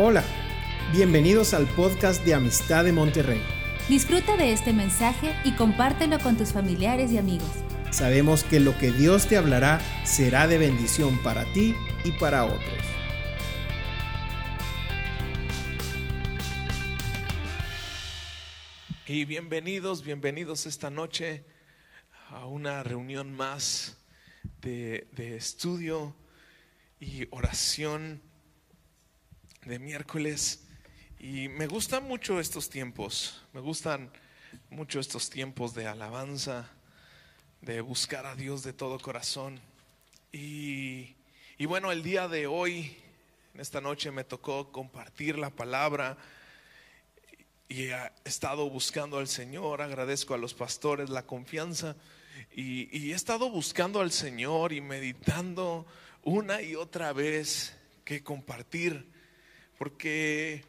Hola, bienvenidos al podcast de Amistad de Monterrey. Disfruta de este mensaje y compártelo con tus familiares y amigos. Sabemos que lo que Dios te hablará será de bendición para ti y para otros. Y bienvenidos, bienvenidos esta noche a una reunión más de, de estudio y oración de miércoles. Y me gustan mucho estos tiempos, me gustan mucho estos tiempos de alabanza, de buscar a Dios de todo corazón. Y, y bueno, el día de hoy, en esta noche me tocó compartir la palabra. Y he estado buscando al Señor, agradezco a los pastores la confianza. Y, y he estado buscando al Señor y meditando una y otra vez que compartir porque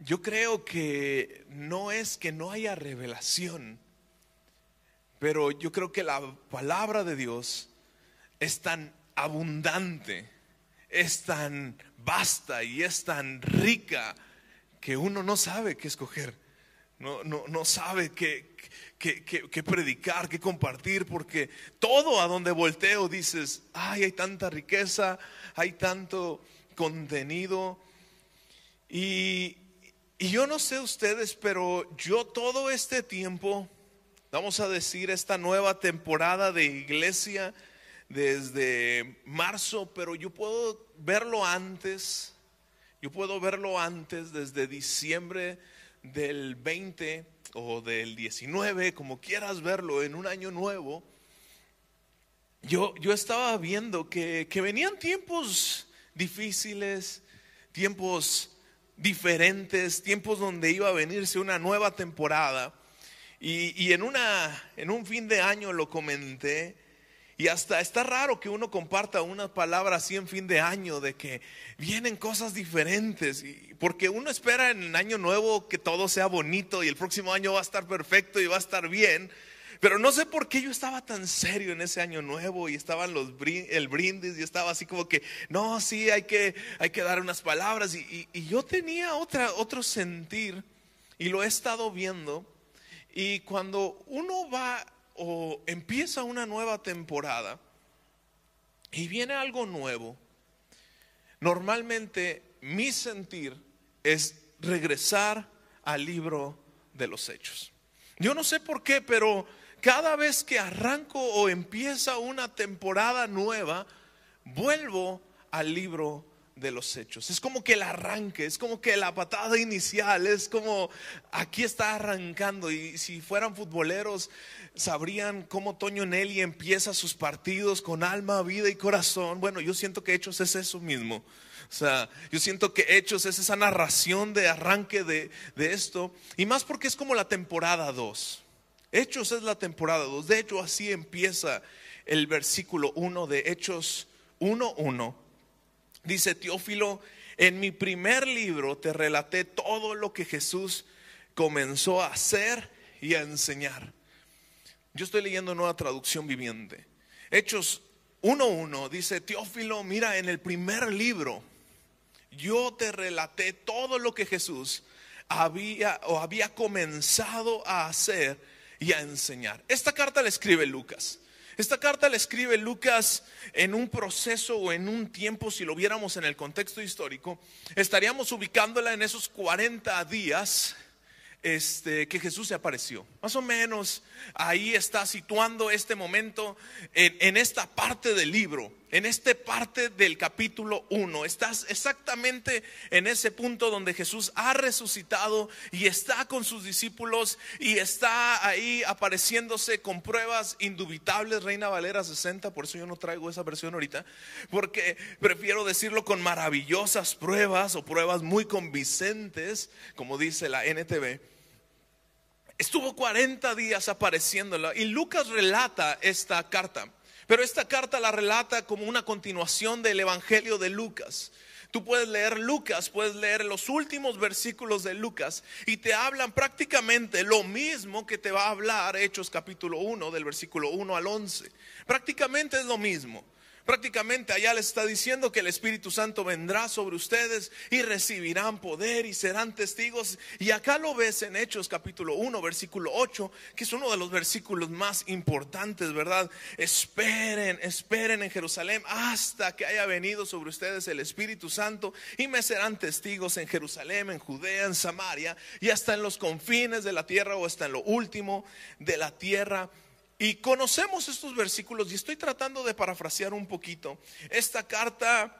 yo creo que no es que no haya revelación, pero yo creo que la palabra de Dios es tan abundante, es tan vasta y es tan rica que uno no sabe qué escoger. No, no, no sabe qué, qué, qué, predicar, qué compartir, porque todo a donde volteo dices, ay, hay tanta riqueza, hay tanto contenido, y, yo no sé ustedes, pero yo todo este tiempo, vamos a decir, esta nueva temporada de iglesia desde marzo, pero yo puedo verlo antes, yo puedo verlo antes, desde diciembre del 20 o del 19, como quieras verlo, en un año nuevo. Yo, yo estaba viendo que, que venían tiempos difíciles, tiempos diferentes, tiempos donde iba a venirse una nueva temporada. Y, en, una, en un fin de año lo comenté. Y hasta está raro que uno comparta una palabra así en fin de año, de que vienen cosas diferentes. Porque uno espera en el año nuevo que todo sea bonito y el próximo año va a estar perfecto y va a estar bien. Pero no sé por qué yo estaba tan serio en ese año nuevo y estaban los el brindis y estaba así como que, no, sí, hay que, hay que dar unas palabras. Y, yo tenía otra, otro sentir y lo he estado viendo. Y cuando uno va o empieza una nueva temporada y viene algo nuevo, normalmente mi sentir es regresar al libro de los hechos. Yo no sé por qué, pero cada vez que arranco o empieza una temporada nueva, vuelvo al libro de los hechos. Es como que el arranque, es como que la patada inicial, es como aquí está arrancando. Y si fueran futboleros, sabrían cómo Toño Nelly empieza sus partidos con alma, vida y corazón. Bueno, yo siento que Hechos es eso mismo. O sea, yo siento que Hechos es esa narración de arranque de, de esto. Y más porque es como la temporada 2. Hechos es la temporada 2. De hecho, así empieza el versículo 1 de Hechos 1.1. Dice Teófilo, en mi primer libro te relaté todo lo que Jesús comenzó a hacer y a enseñar. Yo estoy leyendo nueva traducción viviente. Hechos 1.1 dice, Teófilo, mira, en el primer libro yo te relaté todo lo que Jesús había o había comenzado a hacer y a enseñar. Esta carta la escribe Lucas. Esta carta la escribe Lucas en un proceso o en un tiempo, si lo viéramos en el contexto histórico, estaríamos ubicándola en esos 40 días este, que Jesús se apareció. Más o menos ahí está situando este momento en, en esta parte del libro en esta parte del capítulo 1. Estás exactamente en ese punto donde Jesús ha resucitado y está con sus discípulos y está ahí apareciéndose con pruebas indubitables. Reina Valera 60, por eso yo no traigo esa versión ahorita, porque prefiero decirlo con maravillosas pruebas o pruebas muy convincentes, como dice la NTV. Estuvo 40 días apareciéndola y Lucas relata esta carta. Pero esta carta la relata como una continuación del Evangelio de Lucas. Tú puedes leer Lucas, puedes leer los últimos versículos de Lucas y te hablan prácticamente lo mismo que te va a hablar Hechos capítulo 1 del versículo 1 al 11. Prácticamente es lo mismo. Prácticamente allá les está diciendo que el Espíritu Santo vendrá sobre ustedes y recibirán poder y serán testigos. Y acá lo ves en Hechos capítulo 1, versículo 8, que es uno de los versículos más importantes, ¿verdad? Esperen, esperen en Jerusalén hasta que haya venido sobre ustedes el Espíritu Santo y me serán testigos en Jerusalén, en Judea, en Samaria y hasta en los confines de la tierra o hasta en lo último de la tierra. Y conocemos estos versículos y estoy tratando de parafrasear un poquito. Esta carta,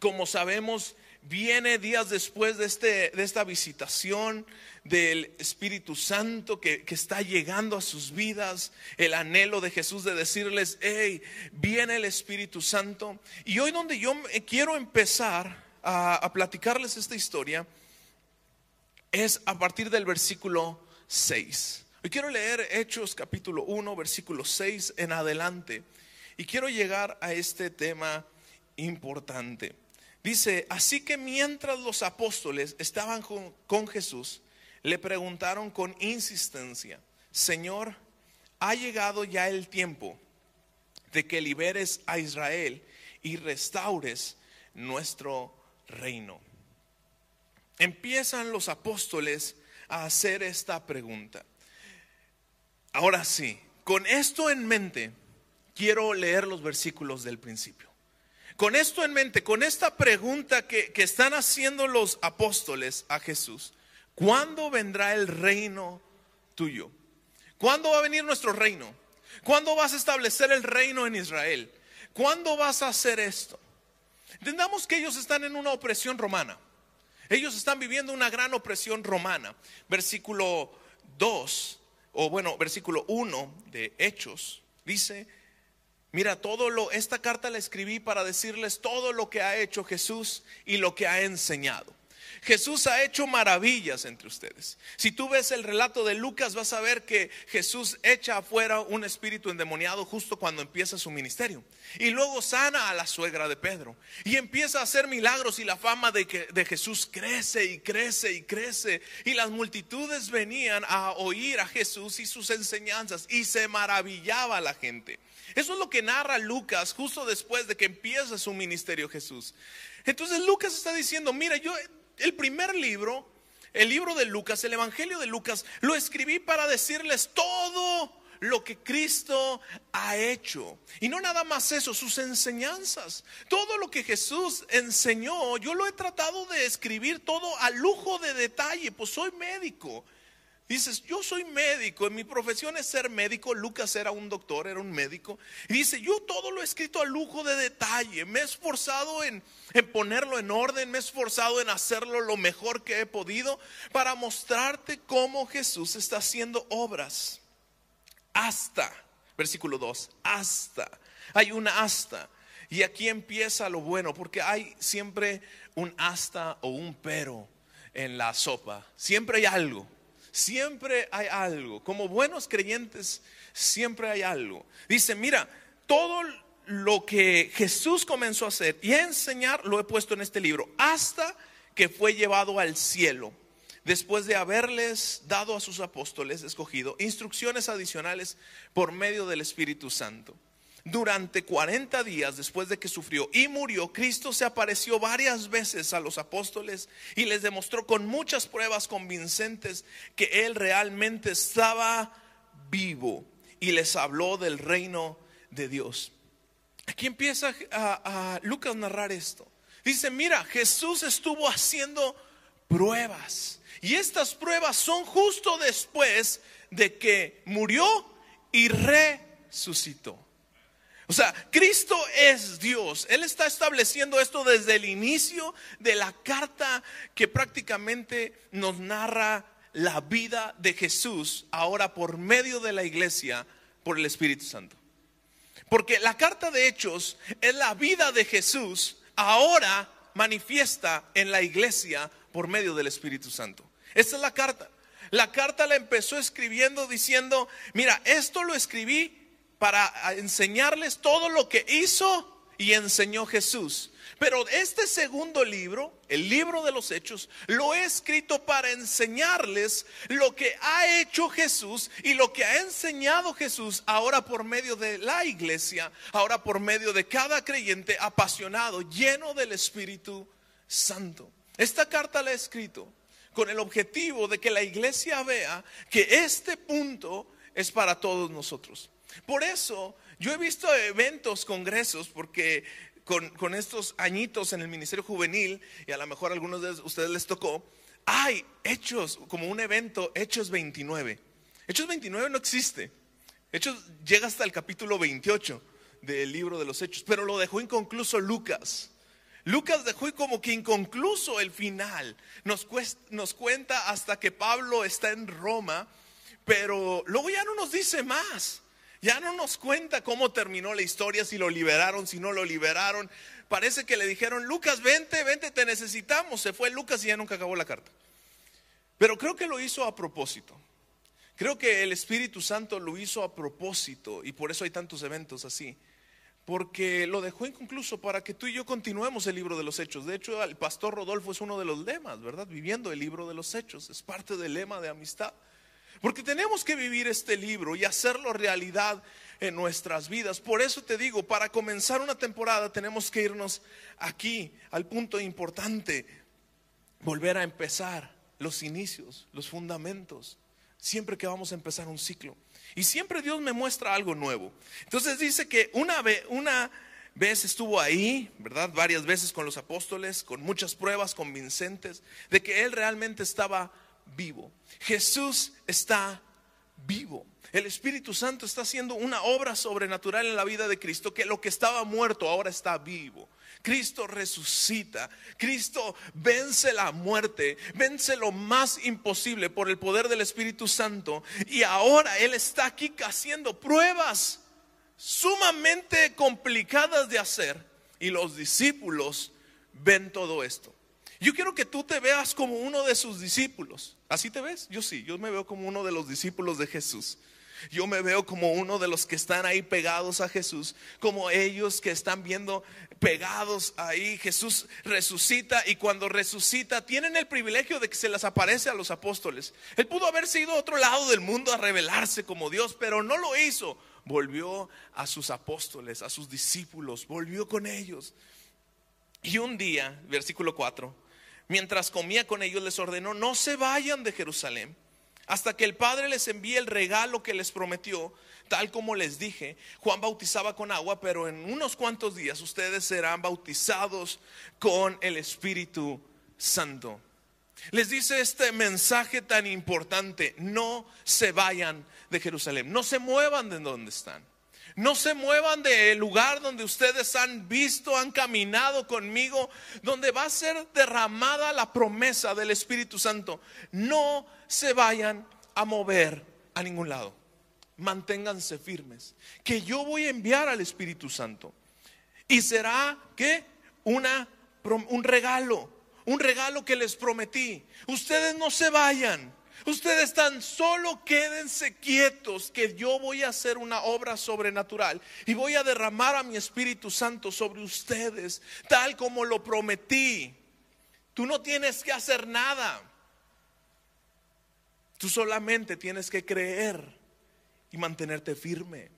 como sabemos, viene días después de, este, de esta visitación del Espíritu Santo que, que, está llegando a sus vidas, el anhelo de Jesús de decirles, hey, viene el Espíritu Santo. Y hoy donde yo quiero empezar a, a platicarles esta historia es a partir del versículo 6. Hoy quiero leer Hechos capítulo 1, versículo 6 en adelante. Y quiero llegar a este tema importante. Dice, así que mientras los apóstoles estaban con, con Jesús, le preguntaron con insistencia, Señor, ha llegado ya el tiempo de que liberes a Israel y restaures nuestro reino. Empiezan los apóstoles a hacer esta pregunta. Ahora sí, con esto en mente, quiero leer los versículos del principio. Con esto en mente, con esta pregunta que, que están haciendo los apóstoles a Jesús, ¿cuándo vendrá el reino tuyo? ¿Cuándo va a venir nuestro reino? ¿Cuándo vas a establecer el reino en Israel? ¿Cuándo vas a hacer esto? Entendamos que ellos están en una opresión romana. Ellos están viviendo una gran opresión romana. Versículo 2 o bueno, versículo 1 de Hechos, dice, mira, todo lo, esta carta la escribí para decirles todo lo que ha hecho Jesús y lo que ha enseñado. Jesús ha hecho maravillas entre ustedes. Si tú ves el relato de Lucas, vas a ver que Jesús echa afuera un espíritu endemoniado justo cuando empieza su ministerio. Y luego sana a la suegra de Pedro. Y empieza a hacer milagros y la fama de, que, de Jesús crece y crece y crece. Y las multitudes venían a oír a Jesús y sus enseñanzas. Y se maravillaba la gente. Eso es lo que narra Lucas justo después de que empieza su ministerio Jesús. Entonces Lucas está diciendo, mira, yo el primer libro, el libro de Lucas, el Evangelio de Lucas, lo escribí para decirles todo lo que Cristo ha hecho. Y no nada más eso, sus enseñanzas. Todo lo que Jesús enseñó, yo lo he tratado de escribir todo a lujo de detalle, pues soy médico. Dices, yo soy médico, en mi profesión es ser médico, Lucas era un doctor, era un médico. Y dice, yo todo lo he escrito a lujo de detalle, me he esforzado en, en ponerlo en orden, me he esforzado en hacerlo lo mejor que he podido para mostrarte cómo Jesús está haciendo obras. Hasta, versículo 2, hasta, hay una hasta. Y aquí empieza lo bueno, porque hay siempre un hasta o un pero en la sopa, siempre hay algo. Siempre hay algo. Como buenos creyentes, siempre hay algo. Dice, mira, todo lo que Jesús comenzó a hacer y a enseñar lo he puesto en este libro, hasta que fue llevado al cielo, después de haberles dado a sus apóstoles escogido instrucciones adicionales por medio del Espíritu Santo. Durante 40 días después de que sufrió y murió, Cristo se apareció varias veces a los apóstoles y les demostró con muchas pruebas convincentes que Él realmente estaba vivo y les habló del reino de Dios. Aquí empieza a, a Lucas narrar esto. Dice, mira, Jesús estuvo haciendo pruebas. Y estas pruebas son justo después de que murió y resucitó. O sea, Cristo es Dios. Él está estableciendo esto desde el inicio de la carta que prácticamente nos narra la vida de Jesús ahora por medio de la iglesia, por el Espíritu Santo. Porque la carta de Hechos es la vida de Jesús ahora manifiesta en la iglesia por medio del Espíritu Santo. Esta es la carta. La carta la empezó escribiendo diciendo, mira, esto lo escribí para enseñarles todo lo que hizo y enseñó Jesús. Pero este segundo libro, el libro de los hechos, lo he escrito para enseñarles lo que ha hecho Jesús y lo que ha enseñado Jesús ahora por medio de la iglesia, ahora por medio de cada creyente apasionado, lleno del Espíritu Santo. Esta carta la he escrito con el objetivo de que la iglesia vea que este punto es para todos nosotros. Por eso yo he visto eventos, congresos, porque con, estos añitos en el Ministerio Juvenil, y a lo mejor a algunos de ustedes les tocó, hay hechos, como un evento, Hechos 29. Hechos 29 no existe. Hechos llega hasta el capítulo 28 del libro de los Hechos, pero lo dejó inconcluso Lucas. Lucas dejó como que inconcluso el final. Nos, nos cuenta hasta que Pablo está en Roma, pero luego ya no nos dice más. Ya no nos cuenta cómo terminó la historia, si lo liberaron, si no lo liberaron. Parece que le dijeron, Lucas, vente, vente, te necesitamos. Se fue Lucas y ya nunca acabó la carta. Pero creo que lo hizo a propósito. Creo que el Espíritu Santo lo hizo a propósito y por eso hay tantos eventos así. Porque lo dejó inconcluso para que tú y yo continuemos el libro de los hechos. De hecho, el pastor Rodolfo es uno de los lemas, ¿verdad? Viviendo el libro de los hechos. Es parte del lema de amistad. Porque tenemos que vivir este libro y hacerlo realidad en nuestras vidas. Por eso te digo, para comenzar una temporada tenemos que irnos aquí al punto importante, volver a empezar los inicios, los fundamentos, siempre que vamos a empezar un ciclo. Y siempre Dios me muestra algo nuevo. Entonces dice que una vez, estuvo ahí, ¿verdad? Varias veces con los apóstoles, con muchas pruebas convincentes de que Él realmente estaba vivo. Jesús está vivo. El Espíritu Santo está haciendo una obra sobrenatural en la vida de Cristo, que lo que estaba muerto ahora está vivo. Cristo resucita, Cristo vence la muerte, vence lo más imposible por el poder del Espíritu Santo y ahora Él está aquí haciendo pruebas sumamente complicadas de hacer y los discípulos ven todo esto. Yo quiero que tú te veas como uno de sus discípulos. ¿Así te ves? Yo sí, yo me veo como uno de los discípulos de Jesús. Yo me veo como uno de los que están ahí pegados a Jesús, como ellos que están viendo pegados ahí. Jesús resucita y cuando resucita tienen el privilegio de que se les aparece a los apóstoles. Él pudo haber sido a otro lado del mundo a revelarse como Dios, pero no lo hizo. Volvió a sus apóstoles, a sus discípulos, volvió con ellos. Y un día, versículo 4, mientras comía con ellos, les ordenó, no se vayan de Jerusalén hasta que el Padre les envíe el regalo que les prometió, tal como les dije. Juan bautizaba con agua, pero en unos cuantos días ustedes serán bautizados con el Espíritu Santo. Les dice este mensaje tan importante, no se vayan de Jerusalén, no se muevan de donde están. No se muevan del lugar donde ustedes han visto, han caminado conmigo, donde va a ser derramada la promesa del Espíritu Santo. No se vayan a mover a ningún lado. Manténganse firmes, que yo voy a enviar al Espíritu Santo. Y será que una un regalo, un regalo que les prometí. Ustedes no se vayan. Ustedes tan solo quédense quietos que yo voy a hacer una obra sobrenatural y voy a derramar a mi Espíritu Santo sobre ustedes, tal como lo prometí. Tú no tienes que hacer nada. Tú solamente tienes que creer y mantenerte firme.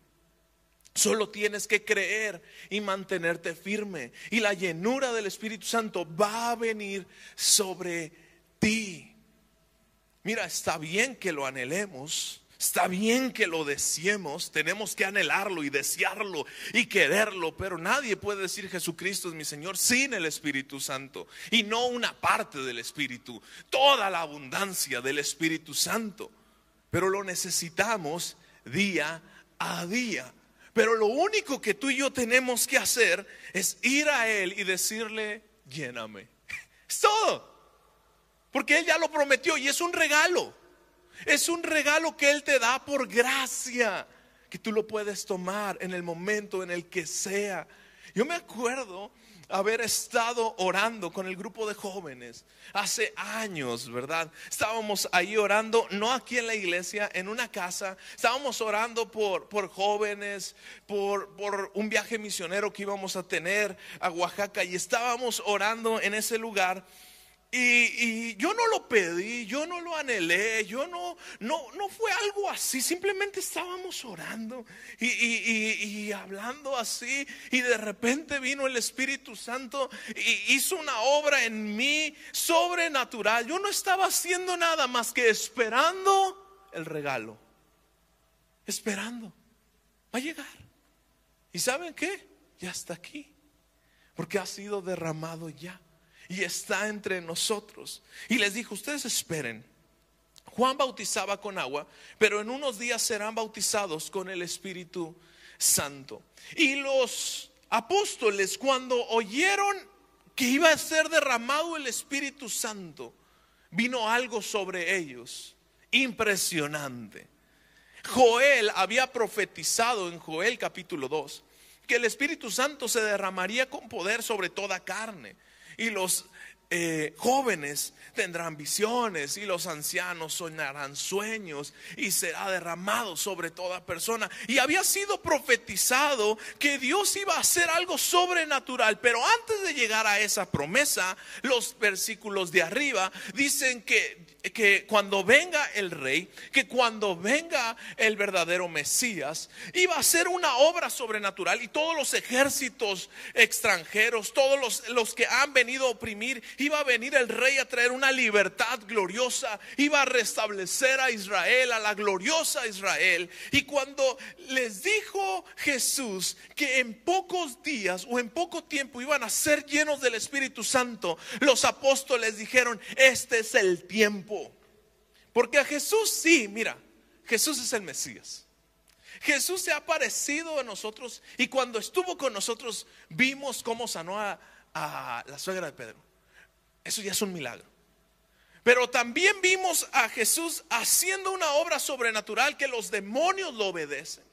Solo tienes que creer y mantenerte firme. Y la llenura del Espíritu Santo va a venir sobre ti. Mira, está bien que lo anhelemos. Está bien que lo deseemos, tenemos que anhelarlo y desearlo y quererlo, pero nadie puede decir Jesucristo es mi Señor sin el Espíritu Santo y no una parte del Espíritu, toda la abundancia del Espíritu Santo. Pero lo necesitamos día a día. Pero lo único que tú y yo tenemos que hacer es ir a Él y decirle, lléname. Es todo. Porque Él ya lo prometió y es un regalo. Es un regalo que Él te da por gracia, que tú lo puedes tomar en el momento en el que sea. Yo me acuerdo haber estado orando con el grupo de jóvenes hace años, ¿verdad? Estábamos ahí orando, no aquí en la iglesia, en una casa. Estábamos orando por, por jóvenes, por, por un viaje misionero que íbamos a tener a Oaxaca y estábamos orando en ese lugar. Y, yo no lo pedí, yo no lo anhelé, yo no, no, no fue algo así, simplemente estábamos orando y, y, hablando así y de repente vino el Espíritu Santo y hizo una obra en mí sobrenatural. Yo no estaba haciendo nada más que esperando el regalo, esperando, va a llegar. ¿Y saben qué? Ya está aquí, porque ha sido derramado ya y está entre nosotros. Y les dijo, ustedes esperen. Juan bautizaba con agua, pero en unos días serán bautizados con el Espíritu Santo. Y los apóstoles cuando oyeron que iba a ser derramado el Espíritu Santo, vino algo sobre ellos impresionante. Joel había profetizado en Joel capítulo 2 que el Espíritu Santo se derramaría con poder sobre toda carne y los eh, jóvenes tendrán visiones y los ancianos soñarán sueños y será derramado sobre toda persona. Y había sido profetizado que Dios iba a hacer algo sobrenatural, pero antes de llegar a esa promesa, los versículos de arriba dicen que que cuando venga el rey, que cuando venga el verdadero Mesías, iba a ser una obra sobrenatural y todos los ejércitos extranjeros, todos los, los, que han venido a oprimir, iba a venir el rey a traer una libertad gloriosa, iba a restablecer a Israel, a la gloriosa Israel. Y cuando les dijo Jesús que en pocos días o en poco tiempo iban a ser llenos del Espíritu Santo, los apóstoles dijeron, este es el tiempo porque a Jesús sí, mira, Jesús es el Mesías. Jesús se ha parecido a nosotros y cuando estuvo con nosotros vimos cómo sanó a la suegra de Pedro. Eso ya es un milagro. Pero también vimos a Jesús haciendo una obra sobrenatural que los demonios lo obedecen.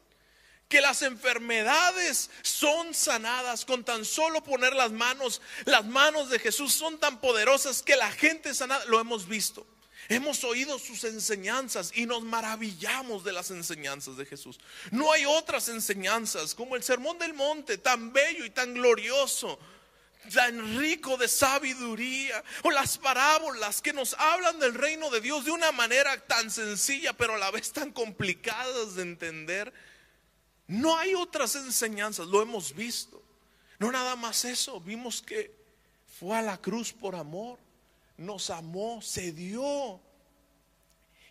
Que las enfermedades son sanadas con tan solo poner las manos. Las manos de Jesús son tan poderosas que la gente sanada, lo hemos visto. Hemos oído sus enseñanzas y nos maravillamos de las enseñanzas de Jesús. No hay otras enseñanzas como el Sermón del Monte, tan bello y tan glorioso, tan rico de sabiduría, o las parábolas que nos hablan del reino de Dios de una manera tan sencilla, pero a la vez tan complicadas de entender. No hay otras enseñanzas, lo hemos visto. No nada más eso, vimos que fue a la cruz por amor nos amó, se dio.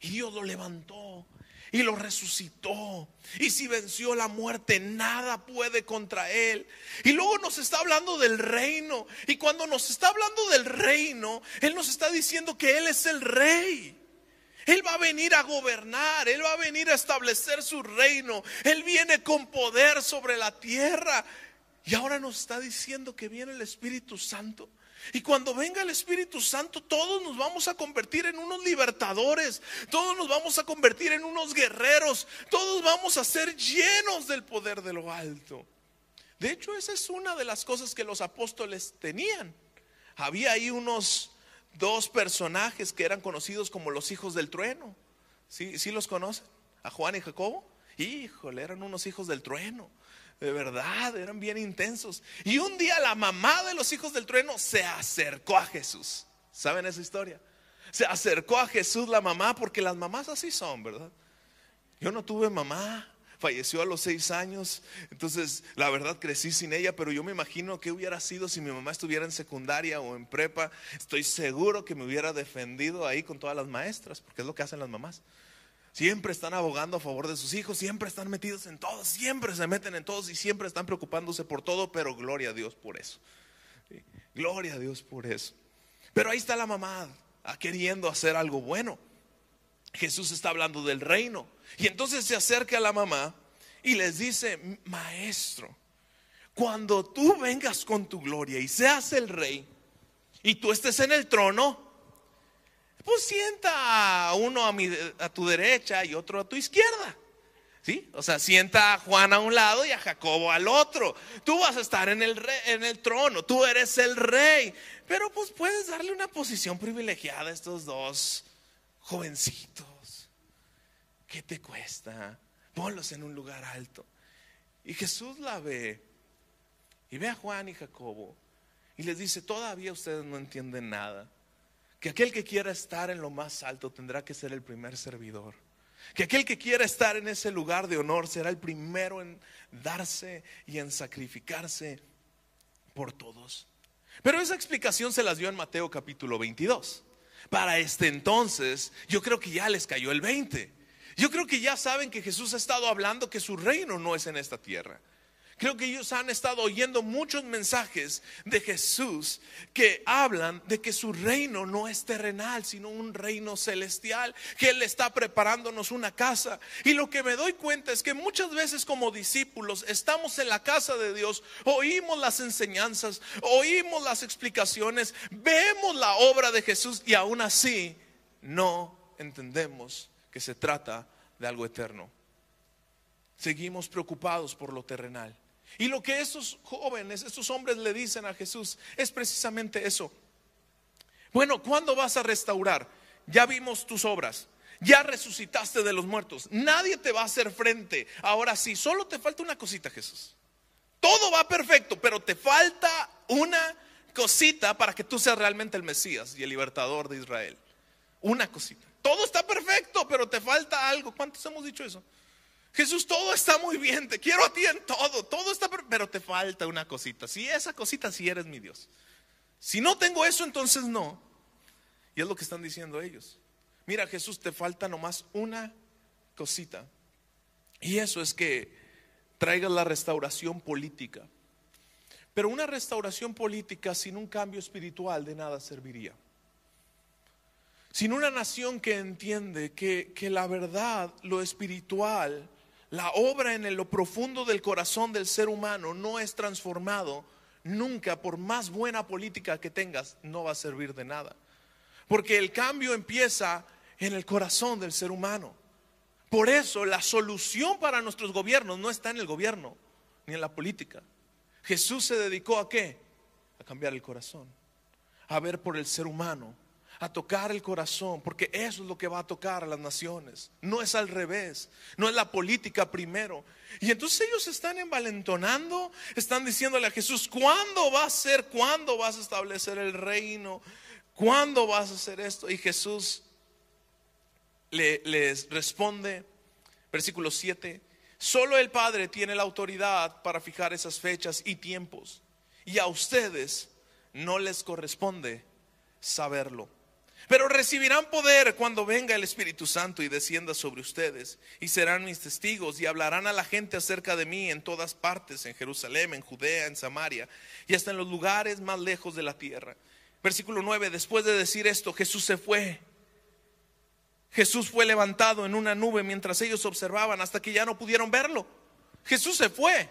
Y Dios lo levantó y lo resucitó. Y si venció la muerte, nada puede contra él. Y luego nos está hablando del reino. Y cuando nos está hablando del reino, Él nos está diciendo que Él es el rey. Él va a venir a gobernar, Él va a venir a establecer su reino. Él viene con poder sobre la tierra. Y ahora nos está diciendo que viene el Espíritu Santo y cuando venga el Espíritu Santo, todos nos vamos a convertir en unos libertadores, todos nos vamos a convertir en unos guerreros, todos vamos a ser llenos del poder de lo alto. De hecho, esa es una de las cosas que los apóstoles tenían. Había ahí unos dos personajes que eran conocidos como los hijos del trueno. ¿Sí, sí los conocen? A Juan y Jacobo. Híjole, eran unos hijos del trueno de verdad, eran bien intensos. Y un día la mamá de los hijos del trueno se acercó a Jesús. ¿Saben esa historia? Se acercó a Jesús la mamá, porque las mamás así son, ¿verdad? Yo no tuve mamá, falleció a los seis años, entonces la verdad crecí sin ella, pero yo me imagino que hubiera sido si mi mamá estuviera en secundaria o en prepa. Estoy seguro que me hubiera defendido ahí con todas las maestras, porque es lo que hacen las mamás. Siempre están abogando a favor de sus hijos, siempre están metidos en todo, siempre se meten en todos y siempre están preocupándose por todo, pero gloria a Dios por eso. Gloria a Dios por eso. Pero ahí está la mamá ah, queriendo hacer algo bueno. Jesús está hablando del reino. Y entonces se acerca a la mamá y les dice, maestro, cuando tú vengas con tu gloria y seas el rey y tú estés en el trono, pues sienta a uno a, tu derecha y otro a tu izquierda. ¿Sí? O sea, sienta a Juan a un lado y a Jacobo al otro. Tú vas a estar en el, en el trono, tú eres el rey. Pero pues puedes darle una posición privilegiada a estos dos jovencitos. ¿Qué te cuesta? Ponlos en un lugar alto. Y Jesús la ve. Y ve a Juan y Jacobo. Y les dice, todavía ustedes no entienden nada. Que aquel que quiera estar en lo más alto tendrá que ser el primer servidor. Que aquel que quiera estar en ese lugar de honor será el primero en darse y en sacrificarse por todos. Pero esa explicación se las dio en Mateo capítulo 22. Para este entonces, yo creo que ya les cayó el 20. Yo creo que ya saben que Jesús ha estado hablando que su reino no es en esta tierra. Creo que ellos han estado oyendo muchos mensajes de Jesús que hablan de que su reino no es terrenal, sino un reino celestial, que Él está preparándonos una casa. Y lo que me doy cuenta es que muchas veces como discípulos estamos en la casa de Dios, oímos las enseñanzas, oímos las explicaciones, vemos la obra de Jesús y aún así no entendemos que se trata de algo eterno. Seguimos preocupados por lo terrenal. Y lo que estos jóvenes, estos hombres le dicen a Jesús es precisamente eso. Bueno, ¿cuándo vas a restaurar? Ya vimos tus obras. Ya resucitaste de los muertos. Nadie te va a hacer frente. Ahora sí, solo te falta una cosita, Jesús. Todo va perfecto, pero te falta una cosita para que tú seas realmente el Mesías y el libertador de Israel. Una cosita. Todo está perfecto, pero te falta algo. ¿Cuántos hemos dicho eso? Jesús, todo está muy bien, te quiero a ti en todo, todo está, pero te falta una cosita. Si esa cosita, si eres mi Dios. Si no tengo eso, entonces no. Y es lo que están diciendo ellos. Mira, Jesús, te falta nomás una cosita. Y eso es que traigas la restauración política. Pero una restauración política sin un cambio espiritual de nada serviría. Sin una nación que entiende que, que la verdad, lo espiritual, la obra en lo profundo del corazón del ser humano no es transformado, nunca, por más buena política que tengas, no va a servir de nada. Porque el cambio empieza en el corazón del ser humano. Por eso la solución para nuestros gobiernos no está en el gobierno ni en la política. Jesús se dedicó a qué? A cambiar el corazón, a ver por el ser humano, a tocar el corazón, porque eso es lo que va a tocar a las naciones. No es al revés, no es la política primero. Y entonces ellos están envalentonando, están diciéndole a Jesús, ¿cuándo va a ser? ¿Cuándo vas a establecer el reino? ¿Cuándo vas a hacer esto? Y Jesús les responde, versículo 7, solo el Padre tiene la autoridad para fijar esas fechas y tiempos. Y a ustedes no les corresponde saberlo. Pero recibirán poder cuando venga el Espíritu Santo y descienda sobre ustedes. Y serán mis testigos y hablarán a la gente acerca de mí en todas partes, en Jerusalén, en Judea, en Samaria y hasta en los lugares más lejos de la tierra. Versículo 9, después de decir esto, Jesús se fue. Jesús fue levantado en una nube mientras ellos observaban hasta que ya no pudieron verlo. Jesús se fue.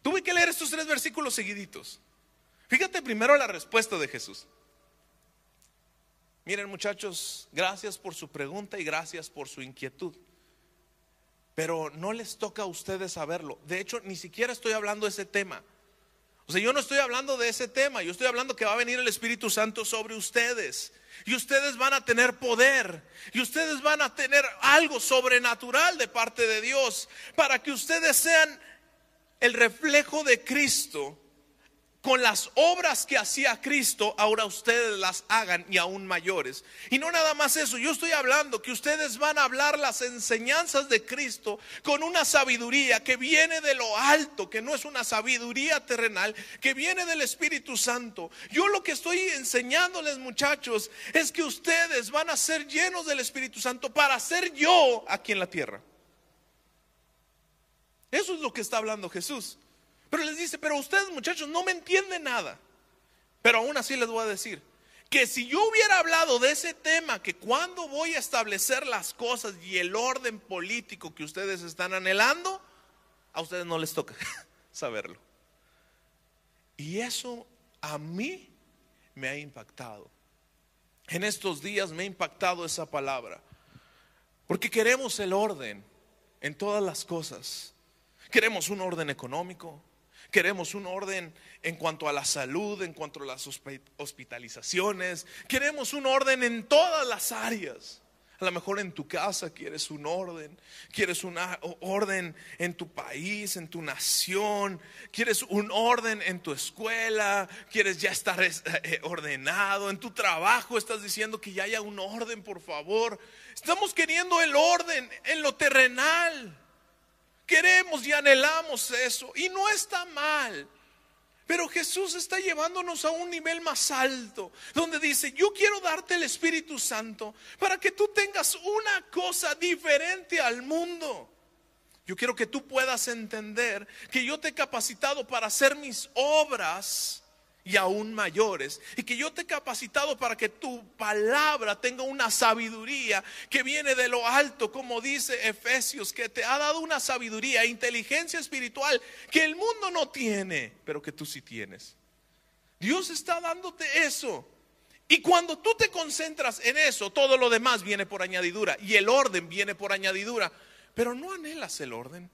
Tuve que leer estos tres versículos seguiditos. Fíjate primero la respuesta de Jesús. Miren muchachos, gracias por su pregunta y gracias por su inquietud. Pero no les toca a ustedes saberlo. De hecho, ni siquiera estoy hablando de ese tema. O sea, yo no estoy hablando de ese tema. Yo estoy hablando que va a venir el Espíritu Santo sobre ustedes. Y ustedes van a tener poder. Y ustedes van a tener algo sobrenatural de parte de Dios. Para que ustedes sean el reflejo de Cristo con las obras que hacía Cristo, ahora ustedes las hagan y aún mayores. Y no nada más eso, yo estoy hablando que ustedes van a hablar las enseñanzas de Cristo con una sabiduría que viene de lo alto, que no es una sabiduría terrenal, que viene del Espíritu Santo. Yo lo que estoy enseñándoles muchachos es que ustedes van a ser llenos del Espíritu Santo para ser yo aquí en la tierra. Eso es lo que está hablando Jesús. Pero les dice, pero ustedes muchachos no me entienden nada. Pero aún así les voy a decir que si yo hubiera hablado de ese tema, que cuando voy a establecer las cosas y el orden político que ustedes están anhelando, a ustedes no les toca saberlo. Y eso a mí me ha impactado. En estos días me ha impactado esa palabra. Porque queremos el orden. en todas las cosas. Queremos un orden económico, queremos un orden en cuanto a la salud, en cuanto a las hospitalizaciones, queremos un orden en todas las áreas. A lo mejor en tu casa quieres un orden, quieres un orden en tu país, en tu nación, quieres un orden en tu escuela, quieres ya estar eh, ordenado, en tu trabajo estás diciendo que ya haya un orden, por favor. Estamos queriendo el orden en lo terrenal. Queremos y anhelamos eso y no está mal. Pero Jesús está llevándonos a un nivel más alto, donde dice, yo quiero darte el Espíritu Santo para que tú tengas una cosa diferente al mundo. Yo quiero que tú puedas entender que yo te he capacitado para hacer mis obras y aún mayores. Y que yo te he capacitado para que tu palabra tenga una sabiduría que viene de lo alto, como dice Efesios, que te ha dado una sabiduría, inteligencia espiritual que el mundo no tiene, pero que tú sí tienes. Dios está dándote eso. Y cuando tú te concentras en eso, todo lo demás viene por añadidura y el orden viene por añadidura. Pero no anhelas el orden.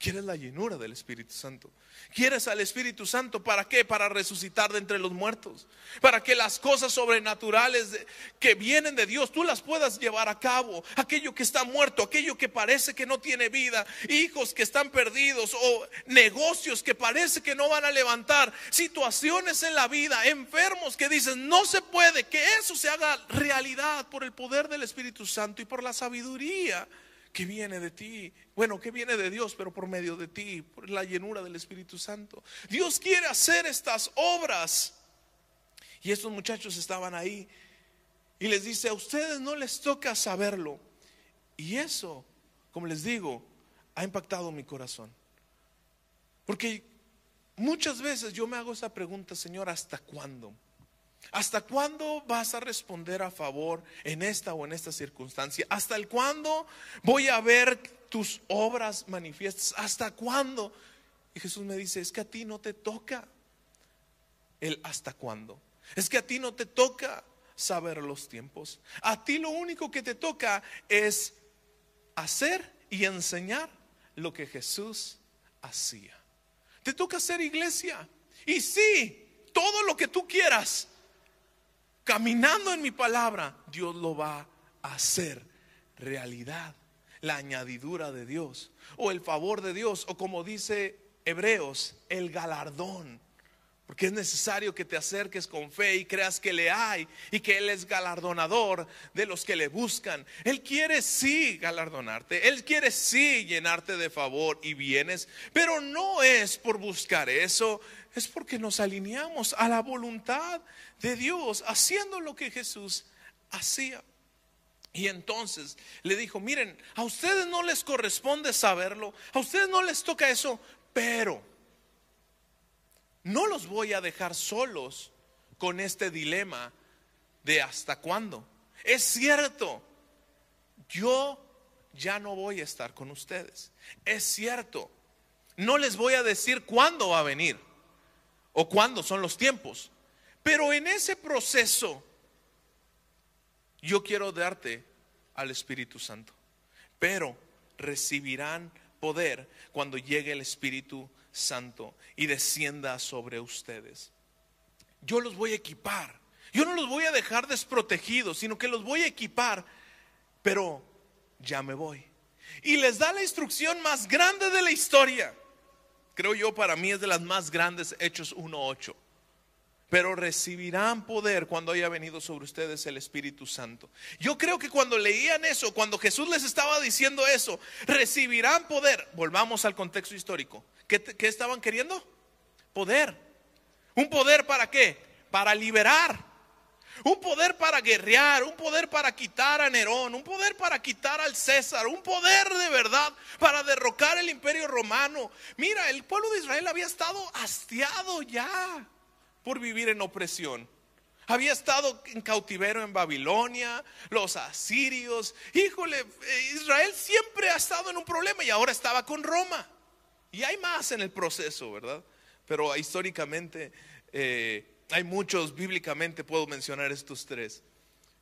Quieres la llenura del Espíritu Santo. Quieres al Espíritu Santo para qué? Para resucitar de entre los muertos. Para que las cosas sobrenaturales que vienen de Dios tú las puedas llevar a cabo. Aquello que está muerto, aquello que parece que no tiene vida, hijos que están perdidos o negocios que parece que no van a levantar, situaciones en la vida, enfermos que dicen no se puede, que eso se haga realidad por el poder del Espíritu Santo y por la sabiduría que viene de ti. Bueno, que viene de Dios, pero por medio de ti, por la llenura del Espíritu Santo. Dios quiere hacer estas obras. Y estos muchachos estaban ahí. Y les dice, a ustedes no les toca saberlo. Y eso, como les digo, ha impactado mi corazón. Porque muchas veces yo me hago esa pregunta, Señor, ¿hasta cuándo? ¿Hasta cuándo vas a responder a favor en esta o en esta circunstancia? ¿Hasta el cuándo voy a ver tus obras manifiestas? ¿Hasta cuándo? Y Jesús me dice, es que a ti no te toca el hasta cuándo. Es que a ti no te toca saber los tiempos. A ti lo único que te toca es hacer y enseñar lo que Jesús hacía. Te toca hacer iglesia. Y sí, todo lo que tú quieras, caminando en mi palabra, Dios lo va a hacer realidad. La añadidura de Dios o el favor de Dios o como dice Hebreos, el galardón. Porque es necesario que te acerques con fe y creas que le hay y que Él es galardonador de los que le buscan. Él quiere sí galardonarte, Él quiere sí llenarte de favor y bienes, pero no es por buscar eso, es porque nos alineamos a la voluntad de Dios, haciendo lo que Jesús hacía. Y entonces le dijo, miren, a ustedes no les corresponde saberlo, a ustedes no les toca eso, pero no los voy a dejar solos con este dilema de hasta cuándo. Es cierto, yo ya no voy a estar con ustedes. Es cierto, no les voy a decir cuándo va a venir o cuándo son los tiempos. Pero en ese proceso, yo quiero darte al Espíritu Santo. Pero recibirán poder cuando llegue el Espíritu Santo y descienda sobre ustedes. Yo los voy a equipar. Yo no los voy a dejar desprotegidos, sino que los voy a equipar. Pero ya me voy. Y les da la instrucción más grande de la historia creo yo para mí es de las más grandes, Hechos 1.8. Pero recibirán poder cuando haya venido sobre ustedes el Espíritu Santo. Yo creo que cuando leían eso, cuando Jesús les estaba diciendo eso, recibirán poder. Volvamos al contexto histórico. ¿Qué, estaban queriendo? Poder. ¿Un poder para qué? Para liberar un poder para guerrear, un poder para quitar a Nerón, un poder para quitar al César, un poder de verdad para derrocar el imperio romano. Mira, el pueblo de Israel había estado hastiado ya por vivir en opresión. Había estado en cautiverio en Babilonia, los asirios. Híjole, eh, Israel siempre ha estado en un problema y ahora estaba con Roma. Y hay más en el proceso, ¿verdad? Pero históricamente eh, hay muchos, bíblicamente puedo mencionar estos tres.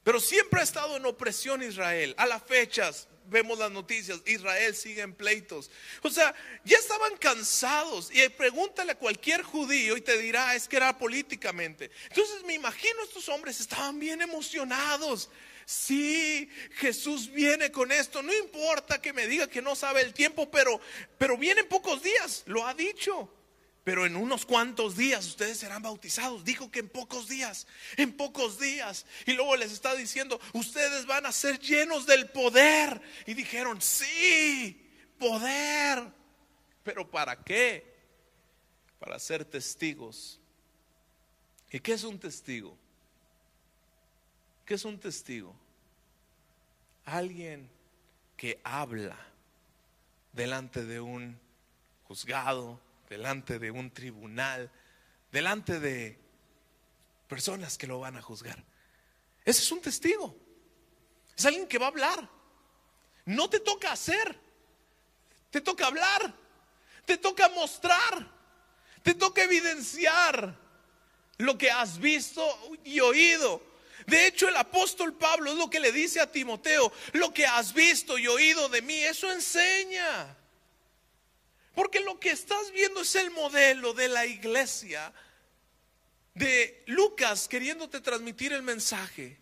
Pero siempre ha estado en opresión Israel. A las fechas vemos las noticias, Israel sigue en pleitos. O sea, ya estaban cansados. Y pregúntale a cualquier judío y te dirá, es que era políticamente. Entonces me imagino estos hombres estaban bien emocionados. Sí, Jesús viene con esto. No importa que me diga que no sabe el tiempo, pero, pero viene en pocos días. Lo ha dicho pero en unos cuantos días ustedes serán bautizados. Dijo que en pocos días, en pocos días. Y luego les está diciendo, ustedes van a ser llenos del poder. Y dijeron, sí, poder. Pero ¿para qué? Para ser testigos. ¿Y qué es un testigo? ¿Qué es un testigo? Alguien que habla delante de un juzgado, delante de un tribunal, delante de personas que lo van a juzgar. Ese es un testigo. Es alguien que va a hablar. No te toca hacer, te toca hablar, te toca mostrar, te toca evidenciar lo que has visto y oído. De hecho, el apóstol Pablo es lo que le dice a Timoteo, lo que has visto y oído de mí, eso enseña. Porque lo que estás viendo es el modelo de la iglesia de Lucas queriéndote transmitir el mensaje.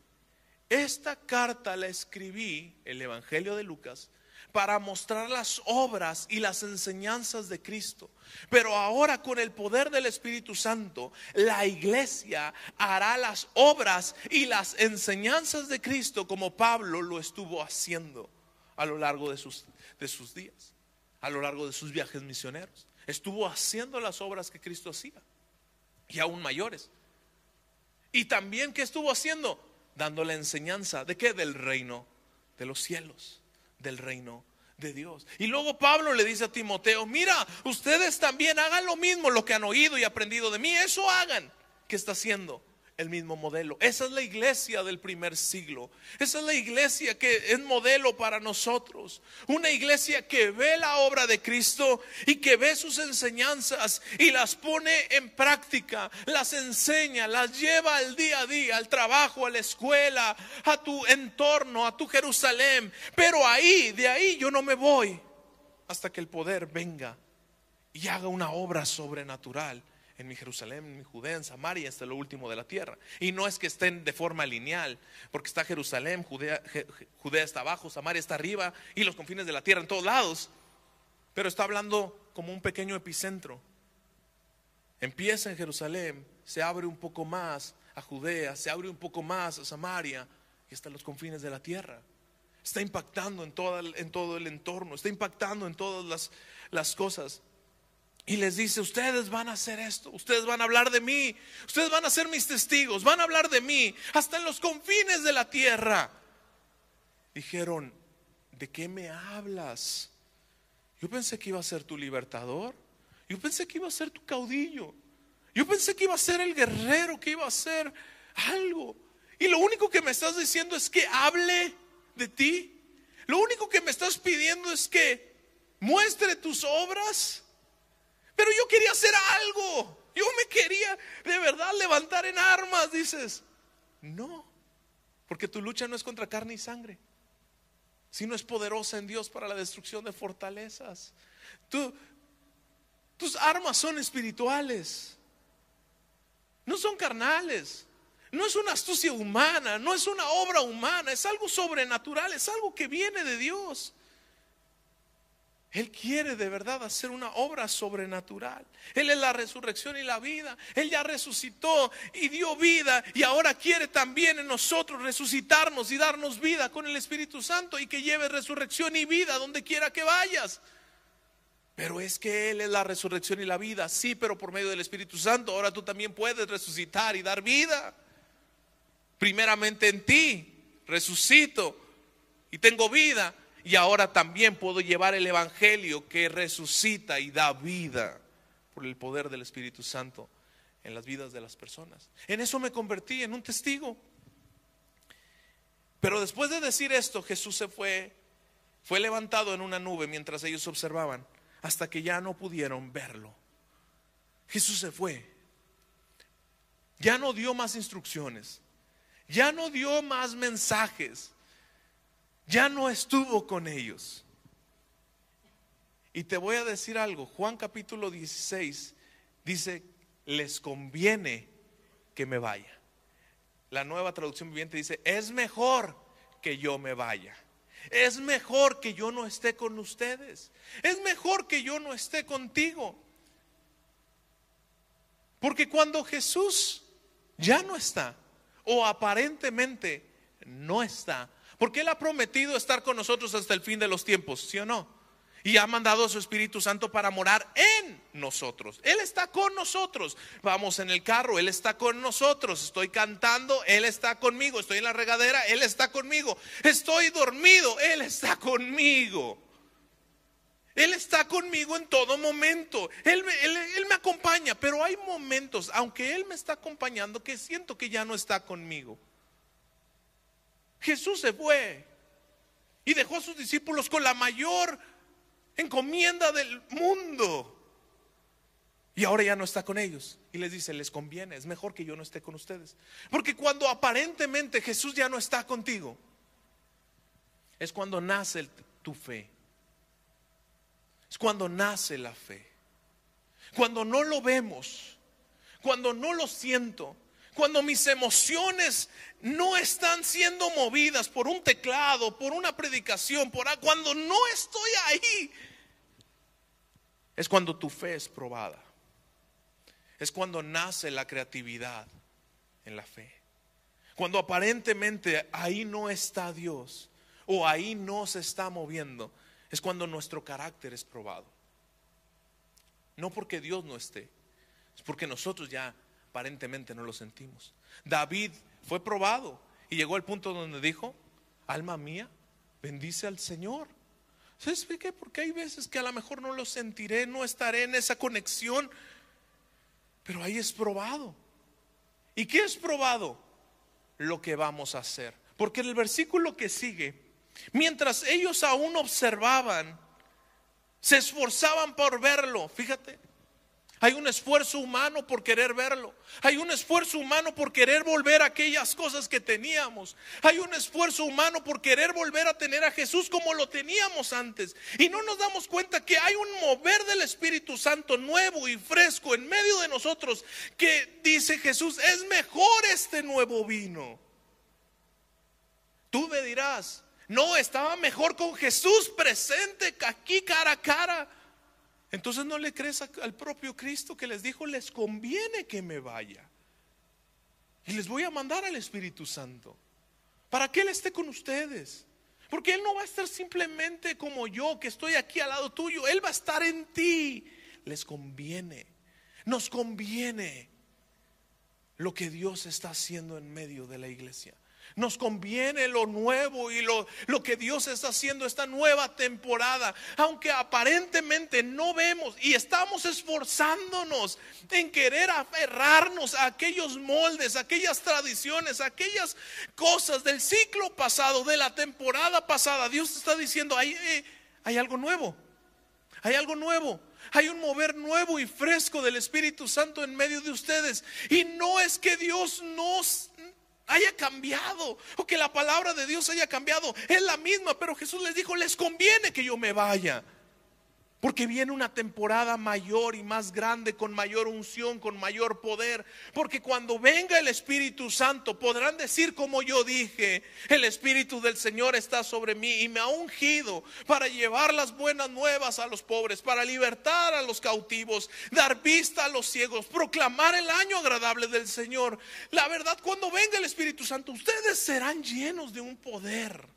Esta carta la escribí, el Evangelio de Lucas, para mostrar las obras y las enseñanzas de Cristo. Pero ahora con el poder del Espíritu Santo, la iglesia hará las obras y las enseñanzas de Cristo como Pablo lo estuvo haciendo a lo largo de sus, de sus días a lo largo de sus viajes misioneros. Estuvo haciendo las obras que Cristo hacía y aún mayores. Y también que estuvo haciendo? Dando la enseñanza de qué? Del reino de los cielos, del reino de Dios. Y luego Pablo le dice a Timoteo, mira, ustedes también hagan lo mismo, lo que han oído y aprendido de mí, eso hagan. ¿Qué está haciendo? El mismo modelo. Esa es la iglesia del primer siglo. Esa es la iglesia que es modelo para nosotros. Una iglesia que ve la obra de Cristo y que ve sus enseñanzas y las pone en práctica, las enseña, las lleva al día a día, al trabajo, a la escuela, a tu entorno, a tu Jerusalén. Pero ahí, de ahí yo no me voy hasta que el poder venga y haga una obra sobrenatural en mi Jerusalén, en mi Judea, en Samaria, hasta lo último de la tierra. Y no es que estén de forma lineal, porque está Jerusalén, Judea, Judea está abajo, Samaria está arriba y los confines de la tierra en todos lados. Pero está hablando como un pequeño epicentro. Empieza en Jerusalén, se abre un poco más a Judea, se abre un poco más a Samaria y hasta los confines de la tierra. Está impactando en, todo el entorno, está impactando en todas las cosas. Y les dice, ustedes van a hacer esto, ustedes van a hablar de mí, ustedes van a ser mis testigos, van a hablar de mí, hasta en los confines de la tierra. Dijeron, ¿de qué me hablas? Yo pensé que iba a ser tu libertador, yo pensé que iba a ser tu caudillo, yo pensé que iba a ser el guerrero, que iba a ser algo. Y lo único que me estás diciendo es que hable de ti. Lo único que me estás pidiendo es que muestre tus obras. Pero yo quería hacer algo. Yo me quería de verdad levantar en armas, dices. No, porque tu lucha no es contra carne y sangre, sino es poderosa en Dios para la destrucción de fortalezas. tus armas son espirituales, no son carnales. No es una astucia humana, no es una obra humana, es algo sobrenatural, es algo que viene de Dios. Él quiere de verdad hacer una obra sobrenatural. Él es la resurrección y la vida. Él ya resucitó y dio vida y ahora quiere también en nosotros resucitarnos y darnos vida con el Espíritu Santo y que lleve resurrección y vida donde quiera que vayas. Pero es que Él es la resurrección y la vida. Sí, pero por medio del Espíritu Santo ahora tú también puedes resucitar y dar vida. Primeramente en ti, resucito y tengo vida y ahora también puedo llevar el Evangelio que resucita y da vida por el poder del Espíritu Santo en las vidas de las personas. En eso me convertí, en un testigo. Pero después de decir esto, Jesús se fue, fue levantado en una nube mientras ellos observaban, hasta que ya no pudieron verlo. Jesús se fue. Ya no dio más instrucciones. Ya no dio más mensajes. Ya no estuvo con ellos. Y te voy a decir algo, Juan capítulo 16 dice, les conviene que me vaya. La nueva traducción viviente dice, es mejor que yo me vaya. Es mejor que yo no esté con ustedes. Es mejor que yo no esté contigo. Porque cuando Jesús ya no está, o aparentemente no está, porque Él ha prometido estar con nosotros hasta el fin de los tiempos, ¿sí o no? y ha mandado a su Espíritu Santo para morar en nosotros. Él está con nosotros. Vamos en el carro, Él está con nosotros. Estoy cantando, Él está conmigo. Estoy en la regadera, Él está conmigo. Estoy dormido, Él está conmigo. Él está conmigo en todo momento. Él, él, me acompaña, pero hay momentos, aunque Él me está acompañando, que siento que ya no está conmigo. Jesús se fue y dejó a sus discípulos con la mayor encomienda del mundo. Y ahora ya no está con ellos. Y les dice, les conviene, es mejor que yo no esté con ustedes. Porque cuando aparentemente Jesús ya no está contigo, es cuando nace tu fe. Es cuando nace la fe. Cuando no lo vemos, cuando no lo siento, cuando mis emociones no están siendo movidas por un teclado, por una predicación, por cuando no estoy ahí, es cuando tu fe es probada. Es cuando nace la creatividad en la fe. Cuando aparentemente ahí no está Dios o ahí no se está moviendo, es cuando nuestro carácter es probado. No porque Dios no esté, es porque nosotros ya aparentemente no lo sentimos. David fue probado y llegó al punto donde dijo, alma mía, bendice al Señor. ¿Sabes por qué? Porque hay veces que a lo mejor no lo sentiré, no estaré en esa conexión, pero ahí es probado. ¿Y qué es probado? Lo que vamos a hacer. Porque en el versículo que sigue, mientras ellos aún observaban, se esforzaban por verlo, fíjate, hay un esfuerzo humano por querer verlo. Hay un esfuerzo humano por querer volver a aquellas cosas que teníamos. Hay un esfuerzo humano por querer volver a tener a Jesús como lo teníamos antes. Y no nos damos cuenta que hay un mover del Espíritu Santo nuevo y fresco en medio de nosotros que dice Jesús, es mejor este nuevo vino. Tú me dirás, no, estaba mejor con Jesús presente aquí cara a cara. Entonces no le crees al propio Cristo que les dijo, les conviene que me vaya. Y les voy a mandar al Espíritu Santo para que Él esté con ustedes. Porque Él no va a estar simplemente como yo, que estoy aquí al lado tuyo. Él va a estar en ti. Les conviene. Nos conviene lo que Dios está haciendo en medio de la iglesia. Nos conviene lo nuevo y lo, lo que Dios está haciendo esta nueva temporada. Aunque aparentemente no vemos y estamos esforzándonos en querer aferrarnos a aquellos moldes, aquellas tradiciones, aquellas cosas del ciclo pasado, de la temporada pasada. Dios está diciendo, hay, eh, hay algo nuevo. Hay algo nuevo. Hay un mover nuevo y fresco del Espíritu Santo en medio de ustedes. Y no es que Dios nos haya cambiado o que la palabra de Dios haya cambiado. Es la misma, pero Jesús les dijo, les conviene que yo me vaya. Porque viene una temporada mayor y más grande, con mayor unción, con mayor poder. Porque cuando venga el Espíritu Santo podrán decir como yo dije, el Espíritu del Señor está sobre mí y me ha ungido para llevar las buenas nuevas a los pobres, para libertar a los cautivos, dar vista a los ciegos, proclamar el año agradable del Señor. La verdad, cuando venga el Espíritu Santo, ustedes serán llenos de un poder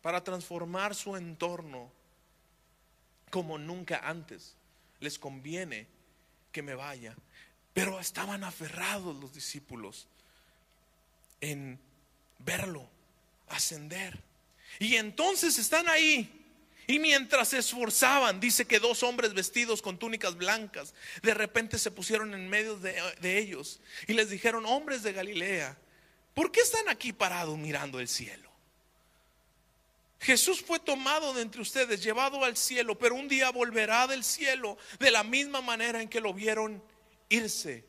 para transformar su entorno como nunca antes. Les conviene que me vaya. Pero estaban aferrados los discípulos en verlo ascender. Y entonces están ahí. Y mientras se esforzaban, dice que dos hombres vestidos con túnicas blancas, de repente se pusieron en medio de, de ellos y les dijeron, hombres de Galilea, ¿por qué están aquí parados mirando el cielo? Jesús fue tomado de entre ustedes, llevado al cielo, pero un día volverá del cielo de la misma manera en que lo vieron irse.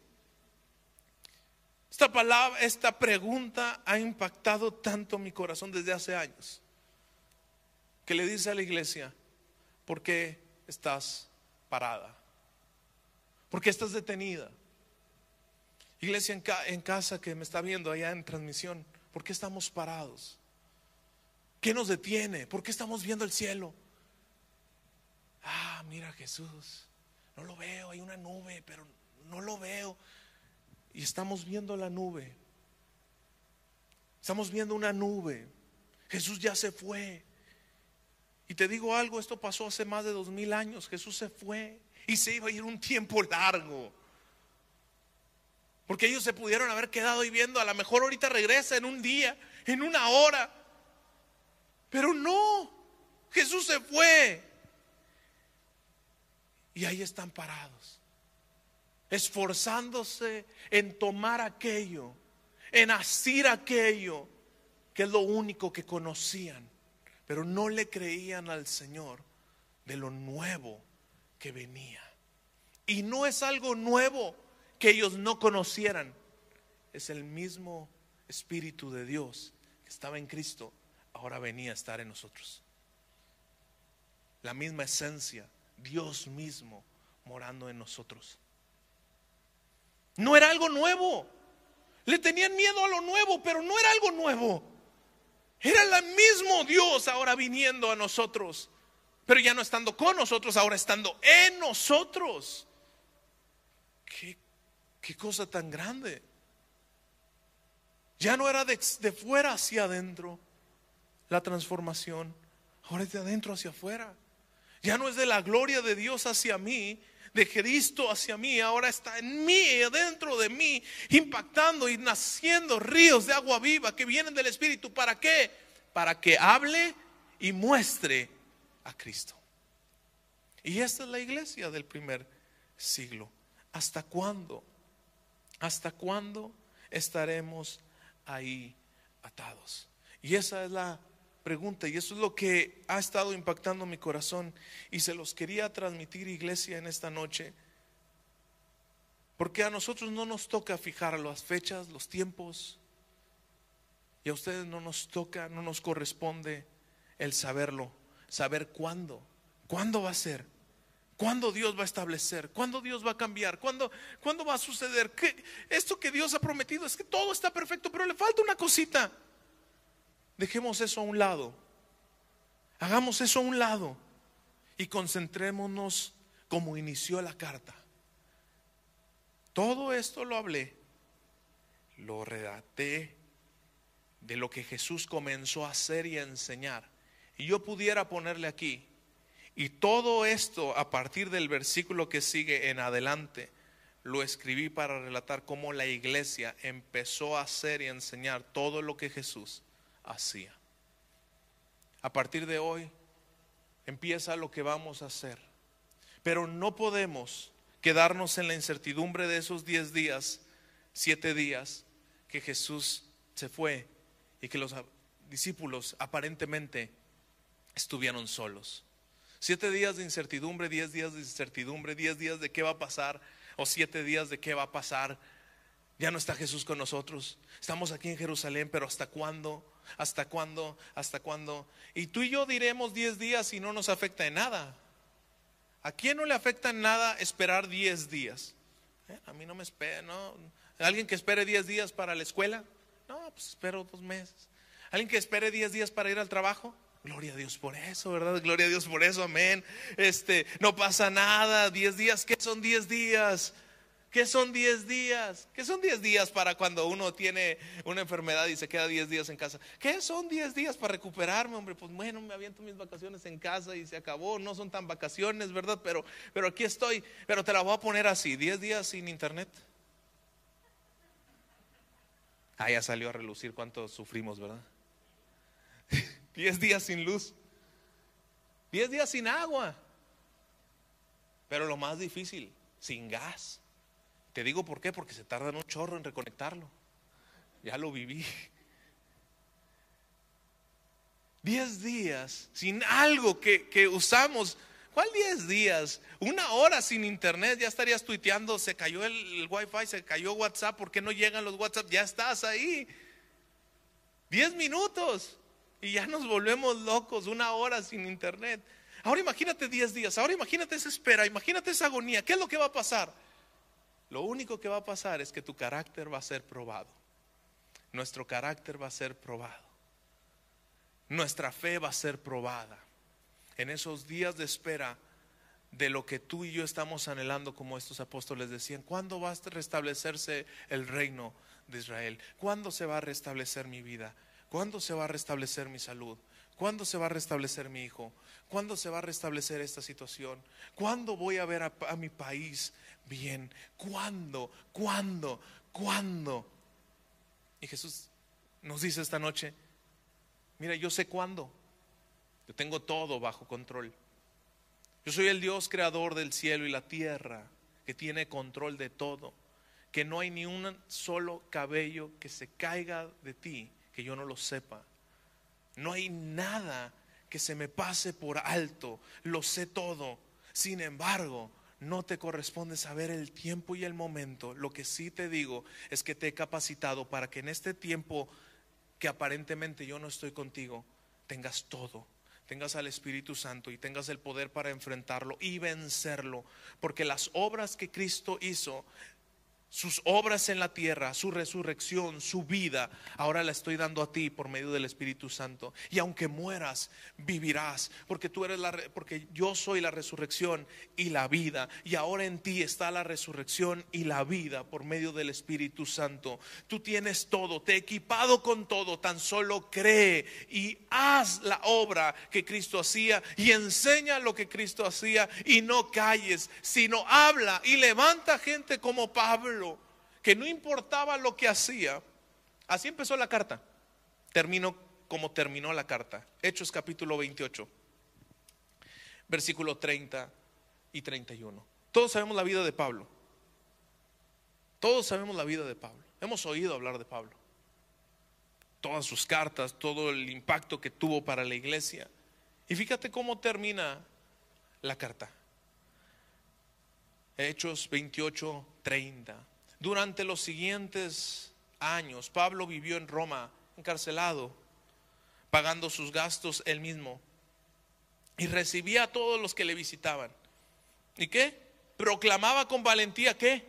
Esta palabra, esta pregunta ha impactado tanto mi corazón desde hace años. que le dice a la iglesia, ¿por qué estás parada? ¿Por qué estás detenida? Iglesia en, en, casa que me está viendo allá en transmisión, ¿por qué estamos parados? ¿Qué nos detiene? ¿Por qué estamos viendo el cielo? Ah, mira Jesús, no lo veo, hay una nube, pero no lo veo. Y estamos viendo la nube. Estamos viendo una nube. Jesús ya se fue. Y te digo algo, esto pasó hace más de dos mil años. Jesús se fue y se iba a ir un tiempo largo. Porque ellos se pudieron haber quedado y viendo, a lo mejor ahorita regresa en un día, en una hora. Pero no, Jesús se fue. Y ahí están parados, esforzándose en tomar aquello, en hacer aquello que es lo único que conocían, pero no le creían al Señor de lo nuevo que venía. Y no es algo nuevo que ellos no conocieran, es el mismo Espíritu de Dios que estaba en Cristo, ahora venía a estar en nosotros. La misma esencia, Dios mismo morando en nosotros. No era algo nuevo. Le tenían miedo a lo nuevo, pero no era algo nuevo. Era el mismo Dios ahora viniendo a nosotros, pero ya no estando con nosotros, ahora estando en nosotros. Qué, cosa tan grande. Ya no era de, de fuera hacia adentro la transformación, ahora es de adentro hacia afuera. Ya no es de la gloria de Dios hacia mí, de Cristo hacia mí, ahora está en mí, dentro de mí, impactando y naciendo ríos de agua viva que vienen del Espíritu. ¿Para qué? Para que hable y muestre a Cristo. Y esta es la iglesia del primer siglo. ¿Hasta cuándo? ¿Hasta cuándo estaremos ahí atados? Y esa es la y eso es lo que ha estado impactando mi corazón y se los quería transmitir iglesia en esta noche. Porque a nosotros no nos toca fijar las fechas, los tiempos y a ustedes no nos toca, no nos corresponde el saberlo, saber cuándo, cuándo va a ser. ¿Cuándo Dios va a establecer? ¿Cuándo Dios va a cambiar? ¿Cuándo, ¿cuándo va a suceder? Esto que Dios ha prometido es que todo está perfecto, pero le falta una cosita. Dejemos eso a un lado. Hagamos eso a un lado y concentrémonos como inició la carta. Todo esto lo hablé, lo redacté de lo que Jesús comenzó a hacer y a enseñar. Y yo pudiera ponerle aquí, y todo esto a partir del versículo que sigue en adelante, lo escribí para relatar cómo la iglesia empezó a hacer y a enseñar todo lo que Jesús hacía. A partir de hoy empieza lo que vamos a hacer. Pero no podemos quedarnos en la incertidumbre de esos diez días, siete días que Jesús se fue y que los discípulos aparentemente estuvieron solos. Siete días de incertidumbre, diez días de incertidumbre, diez días de qué va a pasar o siete días de qué va a pasar. Ya no está Jesús con nosotros. Estamos aquí en Jerusalén, pero ¿hasta cuándo? ¿Hasta cuándo? ¿Hasta cuándo? Y tú y yo diremos 10 días y no nos afecta en nada. ¿A quién no le afecta en nada esperar 10 días? ¿Eh? A mí no me espera, ¿no? ¿Alguien que espere 10 días para la escuela? No, pues espero dos meses. ¿Alguien que espere 10 días para ir al trabajo? Gloria a Dios por eso, ¿verdad? Gloria a Dios por eso, amén. Este, no pasa nada, 10 días, ¿qué son 10 días? ¿Qué son 10 días? ¿Qué son 10 días para cuando uno tiene una enfermedad y se queda 10 días en casa? ¿Qué son 10 días para recuperarme, hombre? Pues bueno, me aviento mis vacaciones en casa y se acabó. No son tan vacaciones, ¿verdad? Pero, pero aquí estoy. Pero te la voy a poner así, 10 días sin internet. Ah, ya salió a relucir cuánto sufrimos, ¿verdad? 10 días sin luz. 10 días sin agua. Pero lo más difícil, sin gas. Te digo por qué, porque se tardan un chorro en reconectarlo. Ya lo viví. Diez días sin algo que, usamos. ¿Cuál diez días? Una hora sin internet, ya estarías tuiteando, se cayó el, el, wifi, se cayó WhatsApp, ¿por qué no llegan los WhatsApp? Ya estás ahí. Diez minutos. y ya nos volvemos locos una hora sin internet. Ahora imagínate 10 días, ahora imagínate esa espera, imagínate esa agonía. ¿Qué es lo que va a pasar? Lo único que va a pasar es que tu carácter va a ser probado. Nuestro carácter va a ser probado. Nuestra fe va a ser probada. En esos días de espera de lo que tú y yo estamos anhelando, como estos apóstoles decían, ¿cuándo va a restablecerse el reino de Israel? ¿Cuándo se va a restablecer mi vida? ¿Cuándo se va a restablecer mi salud? ¿Cuándo se va a restablecer mi hijo? ¿Cuándo se va a restablecer esta situación? ¿Cuándo voy a ver a, mi país bien? ¿Cuándo? ¿Cuándo? ¿Cuándo? Y Jesús nos dice esta noche, mira, yo sé cuándo. Yo tengo todo bajo control. Yo soy el Dios creador del cielo y la tierra, que tiene control de todo, que no hay ni un solo cabello que se caiga de ti que yo no lo sepa. No hay nada que se me pase por alto, lo sé todo. Sin embargo, no te corresponde saber el tiempo y el momento. Lo que sí te digo es que te he capacitado para que en este tiempo que aparentemente yo no estoy contigo, tengas todo tengas al Espíritu Santo y tengas el poder para enfrentarlo y vencerlo. Porque las obras que Cristo hizo sus obras en la tierra, su resurrección, su vida, ahora la estoy dando a ti por medio del Espíritu Santo. Y aunque mueras, vivirás, porque tú eres la porque yo soy la resurrección y la vida, y ahora en ti está la resurrección y la vida por medio del Espíritu Santo. Tú tienes todo, te he equipado con todo, tan solo cree y haz la obra que Cristo hacía y enseña lo que Cristo hacía y no calles, sino habla y levanta gente como Pablo que no importaba lo que hacía. Así empezó la carta. Terminó como terminó la carta. Hechos capítulo 28, versículo 30 y 31. Todos sabemos la vida de Pablo. Todos sabemos la vida de Pablo. Hemos oído hablar de Pablo. Todas sus cartas, todo el impacto que tuvo para la iglesia. Y fíjate cómo termina la carta. Hechos 28, 30. Durante los siguientes años, Pablo vivió en Roma, encarcelado, pagando sus gastos él mismo. Y recibía a todos los que le visitaban. ¿Y qué? Proclamaba con valentía qué?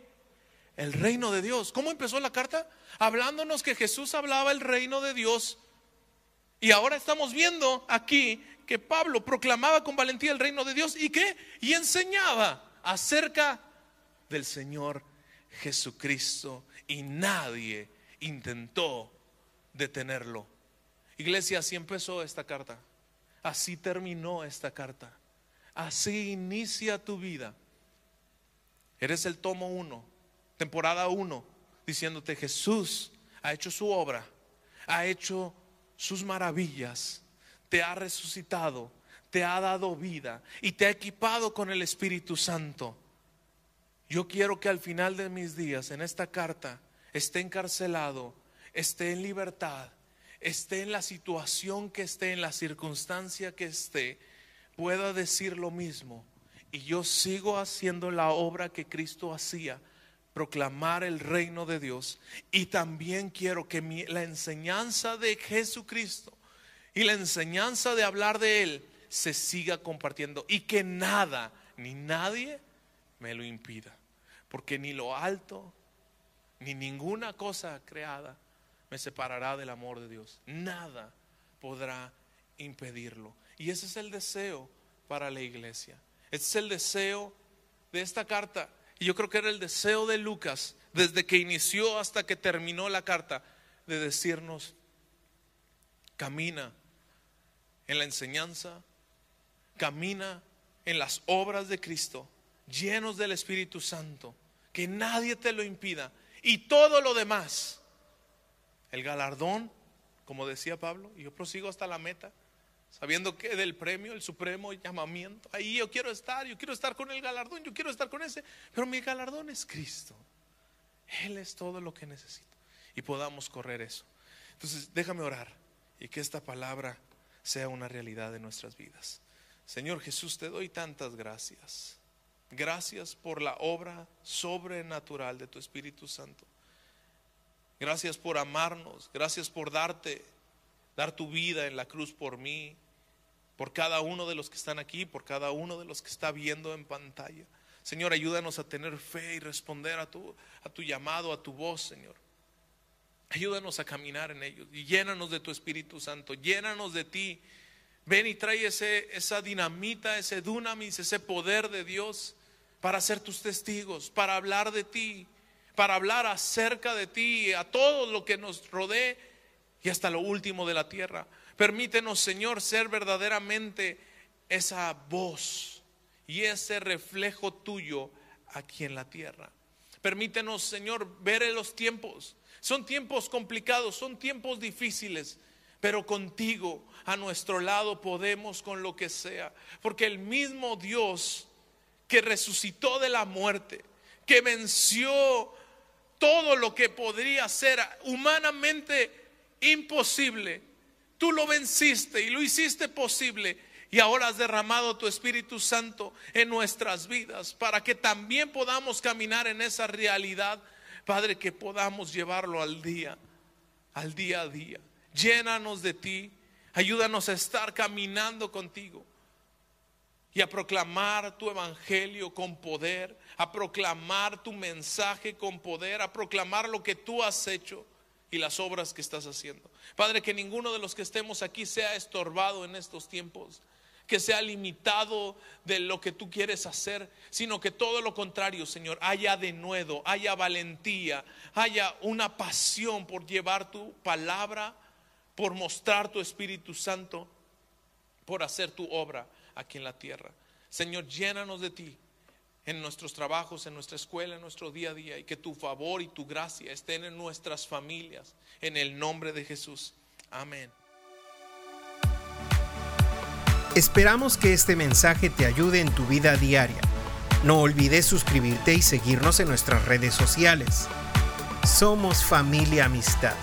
El reino de Dios. ¿Cómo empezó la carta? Hablándonos que Jesús hablaba el reino de Dios. Y ahora estamos viendo aquí que Pablo proclamaba con valentía el reino de Dios. ¿Y qué? Y enseñaba acerca del Señor Jesucristo y nadie intentó detenerlo. Iglesia, así empezó esta carta. Así terminó esta carta. Así inicia tu vida. Eres el tomo uno, temporada uno, diciéndote Jesús ha hecho su obra, ha hecho sus maravillas, te ha resucitado, te ha dado vida y te ha equipado con el Espíritu Santo. Yo quiero que al final de mis días, en esta carta, esté encarcelado, esté en libertad, esté en la situación que esté, en la circunstancia que esté, pueda decir lo mismo. Y yo sigo haciendo la obra que Cristo hacía, proclamar el reino de Dios. Y también quiero que la enseñanza de Jesucristo y la enseñanza de hablar de Él se siga compartiendo y que nada ni nadie me lo impida porque ni lo alto, ni ninguna cosa creada me separará del amor de Dios. Nada podrá impedirlo. Y ese es el deseo para la iglesia. Ese es el deseo de esta carta. Y yo creo que era el deseo de Lucas, desde que inició hasta que terminó la carta, de decirnos, camina en la enseñanza, camina en las obras de Cristo, llenos del Espíritu Santo, que nadie te lo impida. Y todo lo demás, el galardón, como decía Pablo, y yo prosigo hasta la meta, sabiendo que del premio, el supremo llamamiento, ahí yo quiero estar, yo quiero estar con el galardón, yo quiero estar con ese, pero mi galardón es Cristo. Él es todo lo que necesito y podamos correr eso. Entonces, déjame orar y que esta palabra sea una realidad de nuestras vidas. Señor Jesús, te doy tantas gracias. Gracias por la obra sobrenatural de tu Espíritu Santo. Gracias por amarnos. Gracias por darte dar tu vida en la cruz por mí, por cada uno de los que están aquí, por cada uno de los que está viendo en pantalla. Señor, ayúdanos a tener fe y responder a tu, a tu llamado, a tu voz, Señor. Ayúdanos a caminar en ellos y llénanos de tu Espíritu Santo, llénanos de ti. Ven y trae ese, esa dinamita, ese dunamis, ese poder de Dios para ser tus testigos, para hablar de ti, para hablar acerca de ti, a todo lo que nos rodee y hasta lo último de la tierra. Permítenos, Señor, ser verdaderamente esa voz y ese reflejo tuyo aquí en la tierra. Permítenos, Señor, ver en los tiempos. Son tiempos complicados, son tiempos difíciles, pero contigo, a nuestro lado, podemos con lo que sea. Porque el mismo Dios que resucitó de la muerte, que venció todo lo que podría ser humanamente imposible, Tú lo venciste y lo hiciste posible. Y ahora has derramado tu Espíritu Santo en nuestras vidas para que también podamos caminar en esa realidad. Padre, que podamos llevarlo al día, al día a día. Llénanos de ti. Ayúdanos a estar caminando contigo y a proclamar tu evangelio con poder, a proclamar tu mensaje con poder, a proclamar lo que tú has hecho y las obras que estás haciendo. Padre, que ninguno de los que estemos aquí sea estorbado en estos tiempos, que sea limitado de lo que tú quieres hacer, sino que todo lo contrario, Señor, haya denuedo, haya valentía, haya una pasión por llevar tu palabra, por mostrar tu Espíritu Santo, por hacer tu obra aquí en la tierra. Señor, llénanos de ti en nuestros trabajos, en nuestra escuela, en nuestro día a día, y que tu favor y tu gracia estén en nuestras familias, en el nombre de Jesús. Amén. Esperamos que este mensaje te ayude en tu vida diaria. No olvides suscribirte y seguirnos en nuestras redes sociales. Somos familia amistad.